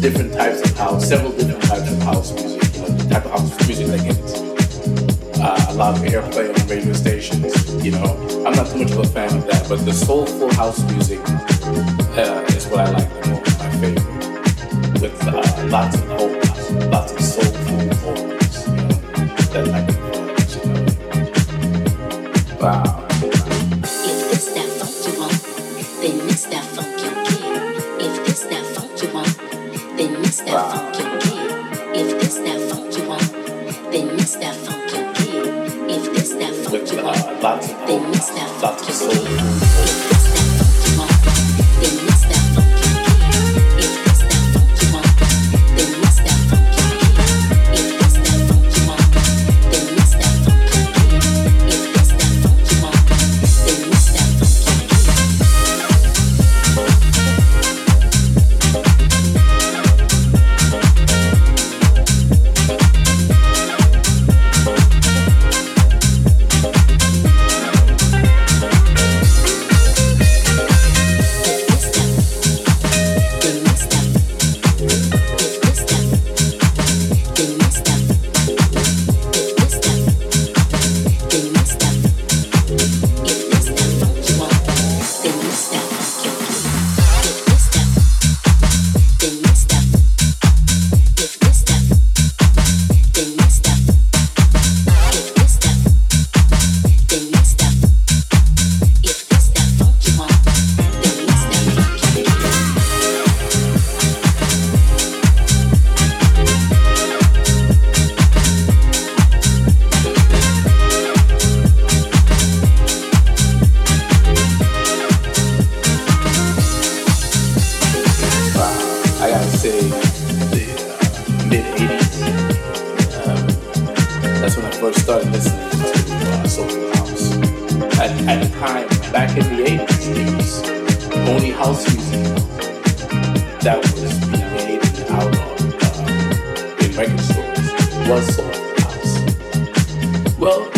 different types of house, several different types of house music, you know, the type of house music that gets uh, a lot of airplay on radio stations. You know, I'm not too much of a fan of that, but the soulful house music uh, is what I like the most, my favorite, with uh, lots of vocals, lots of soulful vocals, you know, that I can you know. Wow. They of things left to. at, at the time, back in the 80s, it was only house music that was being made out of uh, in record stores was sold of house. Well,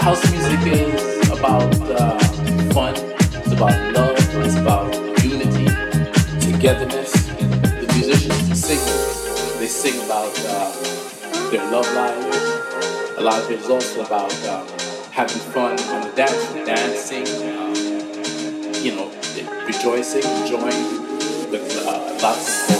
house music is about uh, fun, it's about love, it's about unity, togetherness. The musicians, sing. singers, they sing about uh, their love lives. A lot of it is also about uh, having fun, that's dancing, um, you know, rejoicing, joy, the, uh, lots of.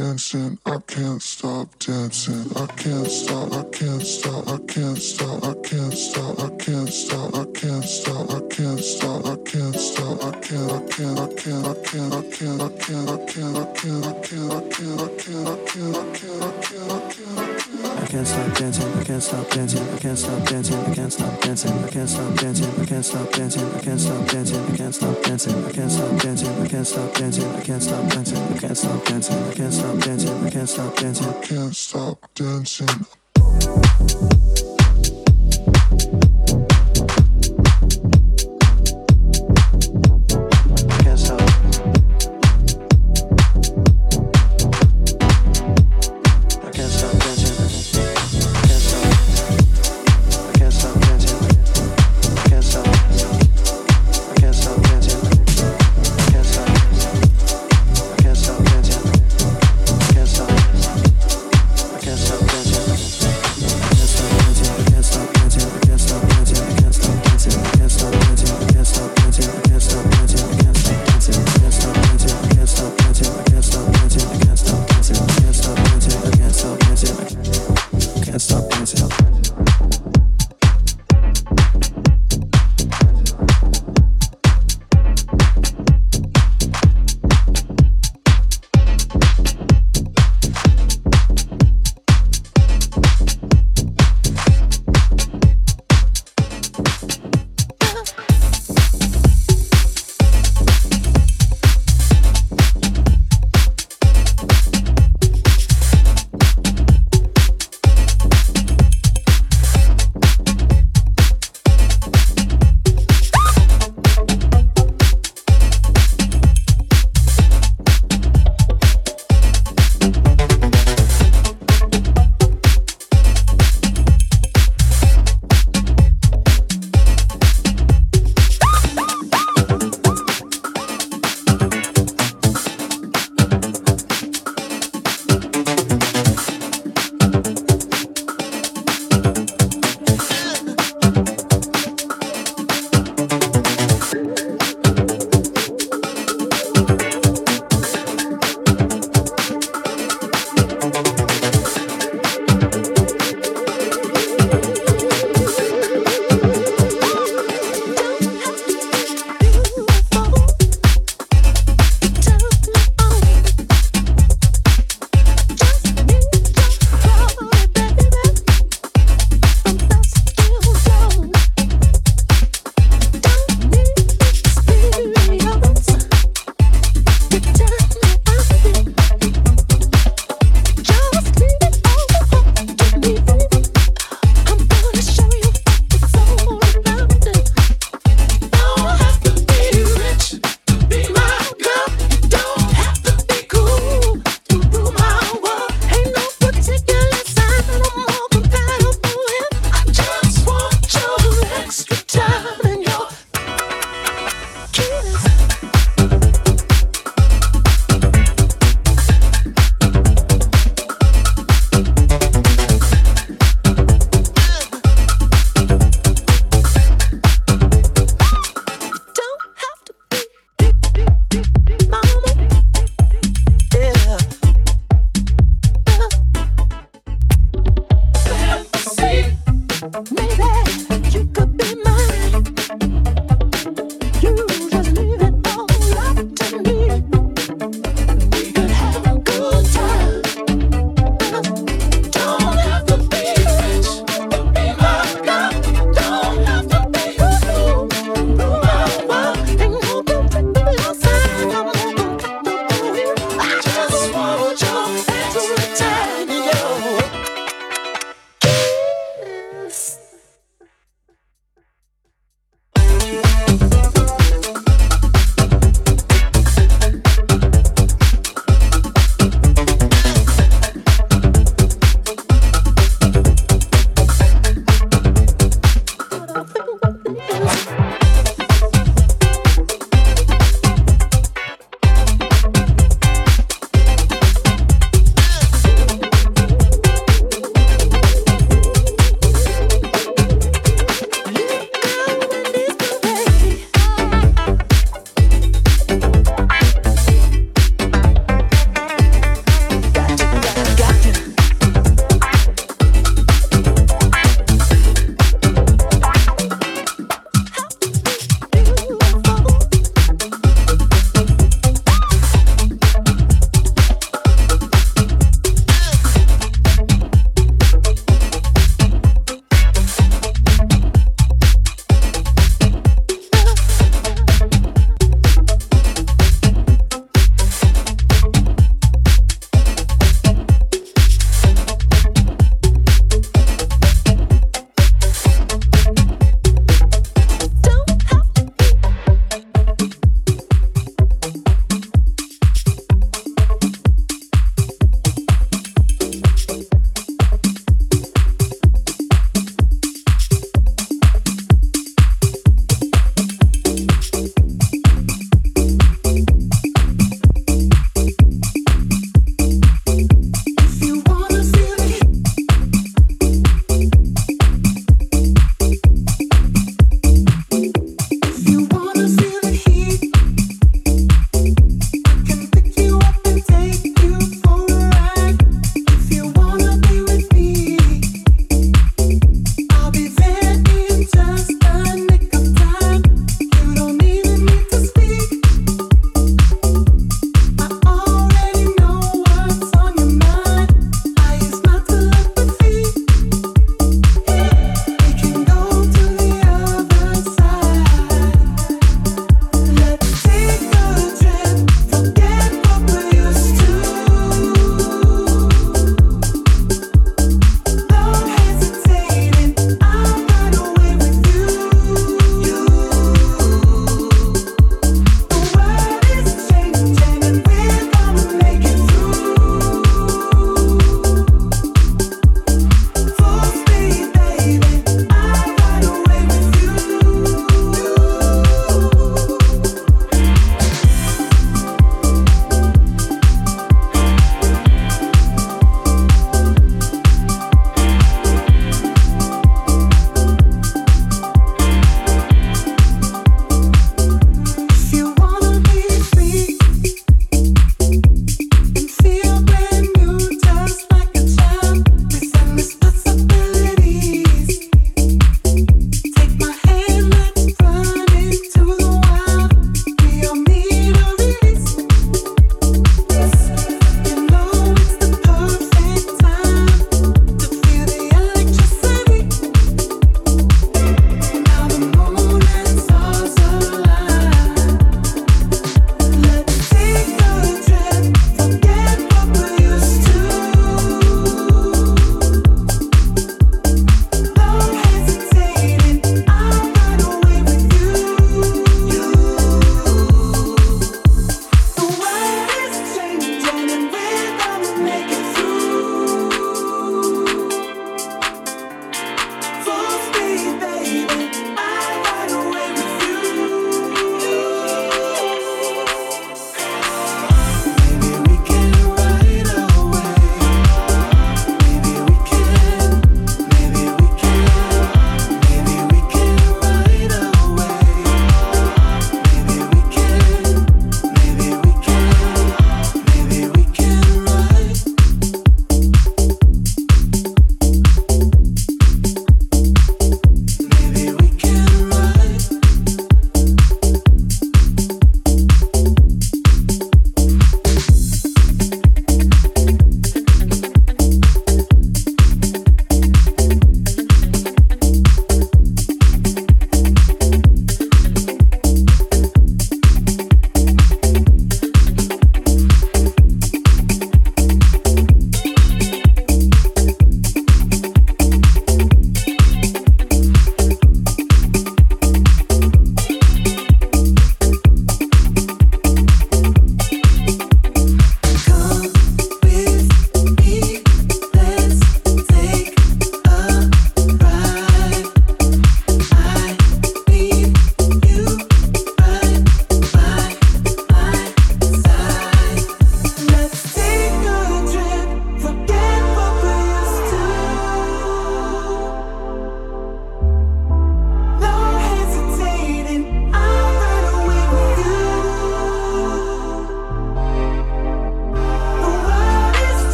dancing, I can't stop dancing, I can't stop, I can't stop, I can't stop, I can't stop, I can't stop, I can't stop, I can't stop, I can't stop, I can't, I can't, I can't, I can't, I can't, I can't, I can't, I can't, I can't, I can't, I can't, I can't, I can't, I can't, I can't, I can't can't stop dancing, I can't stop dancing, I can't stop dancing, I can't stop dancing, I can't stop dancing, I can't stop dancing, I can't stop dancing, I can't stop dancing, I can't stop dancing, I can't stop dancing, I can't stop dancing, I can't stop dancing, I can't stop dancing, I can't stop dancing, I can't stop dancing.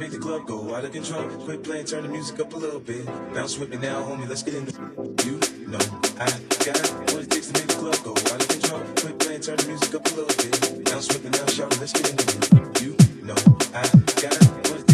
Make the club go out of control. Quit playing, turn the music up a little bit. Bounce with me now, homie, let's get into it. You know I got what it takes to make the club go out of control. Quit playing, turn the music up a little bit. Bounce with me now, shout it, let's get into it. You know I got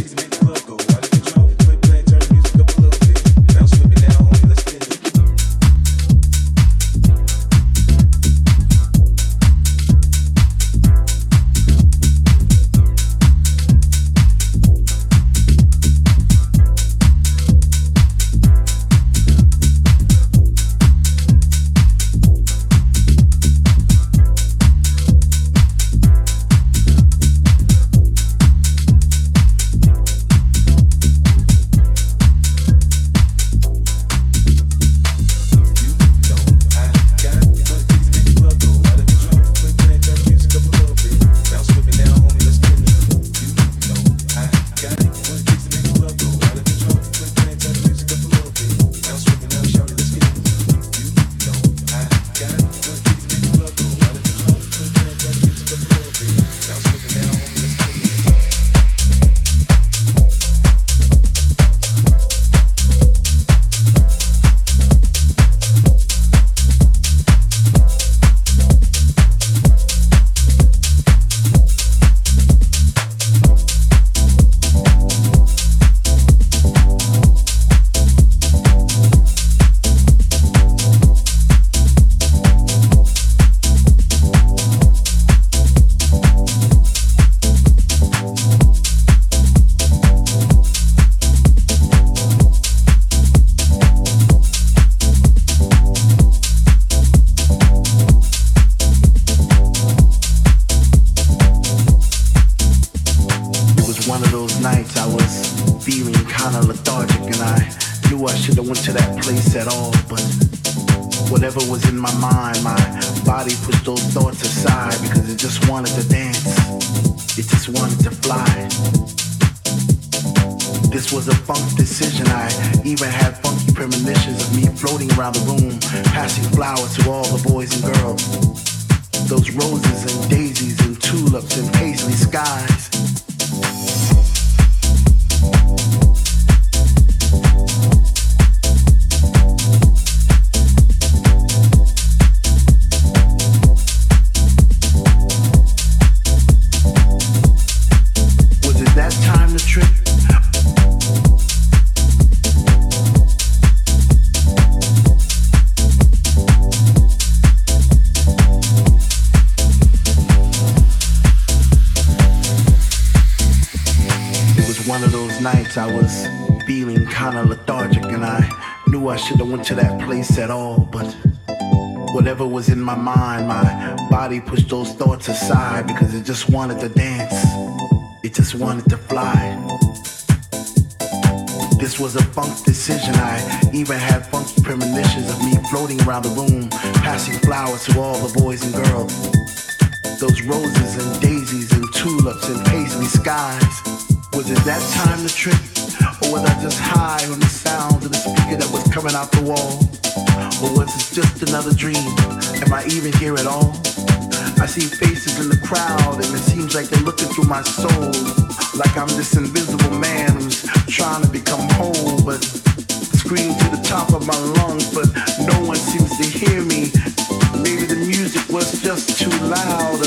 just wanted to dance. It just wanted to fly. This was a funk decision. I even had funky premonitions of me floating around the room, passing flowers to all the boys and girls. Those roses and daisies and tulips and paisley skies. Was a funk decision. I even had funk's premonitions of me floating around the room, passing flowers to all the boys and girls. Those roses and daisies and tulips and paisley skies. Was it that time to trip? Or was I just high on the sound of the speaker that was coming out the wall? Or was it just another dream? Am I even here at all? I see faces in the crowd and it seems like they're looking through my soul. Like I'm this invisible man who's trying to become whole, but scream to the top of my lungs, but no one seems to hear me. Maybe the music was just too loud,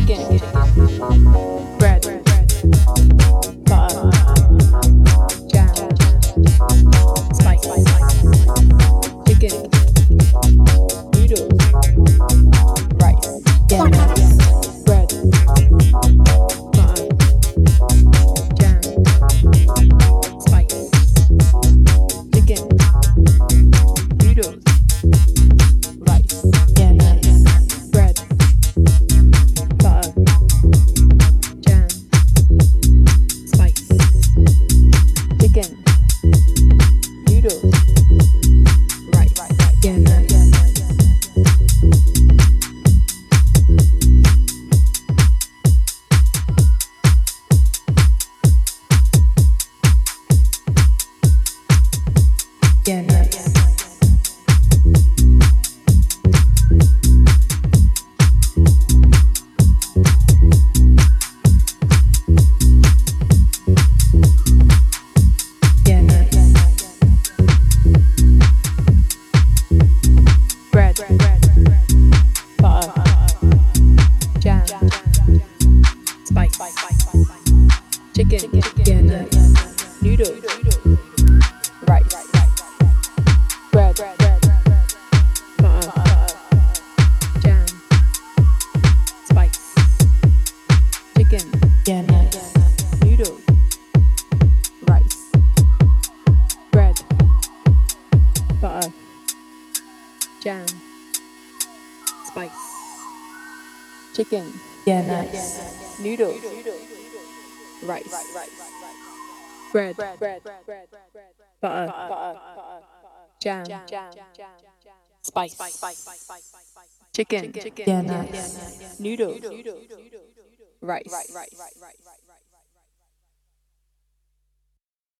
beginning. Jam. Jam. Jam. Spice. Chicken. Chicken. Yeah, nice. Noodles. Rice.